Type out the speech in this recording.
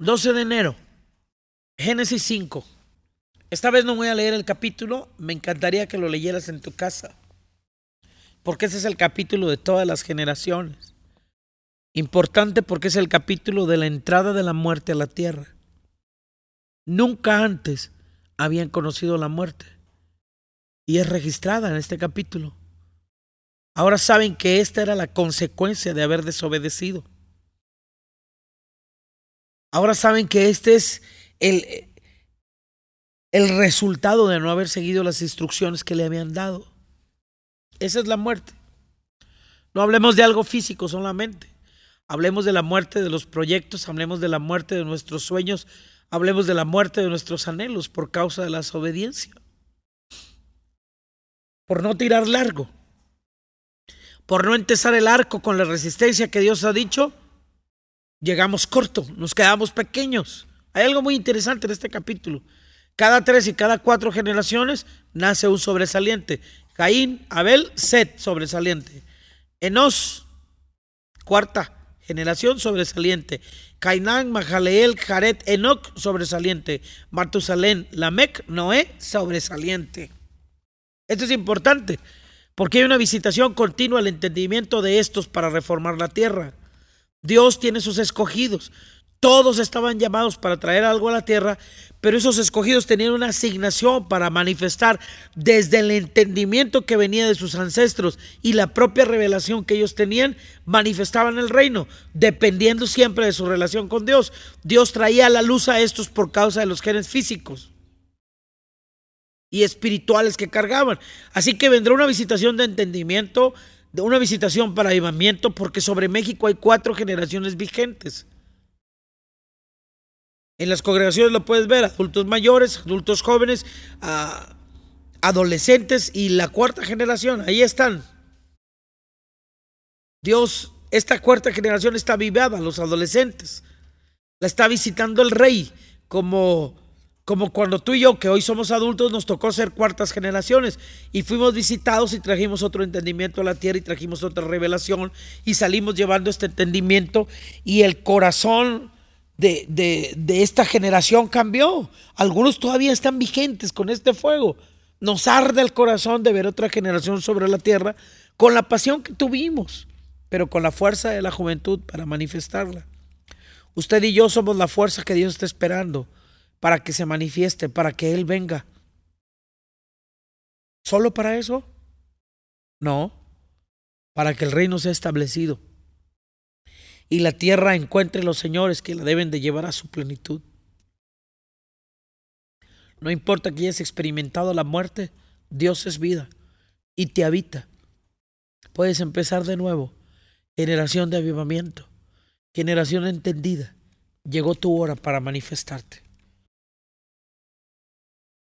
12 de enero, Génesis 5. Esta vez no voy a leer el capítulo, me encantaría que lo leyeras en tu casa, porque ese es el capítulo de todas las generaciones. Importante porque es el capítulo de la entrada de la muerte a la tierra. Nunca antes habían conocido la muerte y es registrada en este capítulo. Ahora saben que esta era la consecuencia de haber desobedecido. Ahora saben que este es el, el resultado de no haber seguido las instrucciones que le habían dado. Esa es la muerte. No hablemos de algo físico solamente. Hablemos de la muerte de los proyectos, hablemos de la muerte de nuestros sueños, hablemos de la muerte de nuestros anhelos por causa de la desobediencia. Por no tirar largo. Por no empezar el arco con la resistencia que Dios ha dicho, llegamos corto, nos quedamos pequeños. Hay algo muy interesante en este capítulo. Cada tres y cada cuatro generaciones nace un sobresaliente. Caín, Abel, Set, sobresaliente. Enos, cuarta generación, sobresaliente. Cainán, Mahaleel, Jared, Enoch, sobresaliente. Matusalén, Lamec, Noé, sobresaliente. Esto es importante porque hay una visitación continua al entendimiento de estos para reformar la tierra. Dios tiene sus escogidos. Todos estaban llamados para traer algo a la tierra, pero esos escogidos tenían una asignación para manifestar desde el entendimiento que venía de sus ancestros y la propia revelación que ellos tenían, manifestaban el reino, dependiendo siempre de su relación con Dios. Dios traía la luz a estos por causa de los genes físicos y espirituales que cargaban. Así que vendrá una visitación de entendimiento, de una visitación para avivamiento, porque sobre México hay cuatro generaciones vigentes. En las congregaciones lo puedes ver, adultos mayores, adultos jóvenes, adolescentes y la cuarta generación, ahí están. Dios, esta cuarta generación está vivada, los adolescentes. La está visitando el rey, como, como cuando tú y yo, que hoy somos adultos, nos tocó ser cuartas generaciones y fuimos visitados y trajimos otro entendimiento a la tierra y trajimos otra revelación y salimos llevando este entendimiento y el corazón de, de, esta generación cambió. Algunos todavía están vigentes con este fuego. Nos arde el corazón de ver otra generación sobre la tierra con la pasión que tuvimos, pero con la fuerza de la juventud para manifestarla. Usted y yo somos la fuerza que Dios está esperando para que se manifieste, para que Él venga. ¿Solo para eso? No, para que el reino sea establecido y la tierra encuentre los señores que la deben de llevar a su plenitud. No importa que hayas experimentado la muerte, Dios es vida y te habita. Puedes empezar de nuevo. Generación de avivamiento, generación entendida. Llegó tu hora para manifestarte.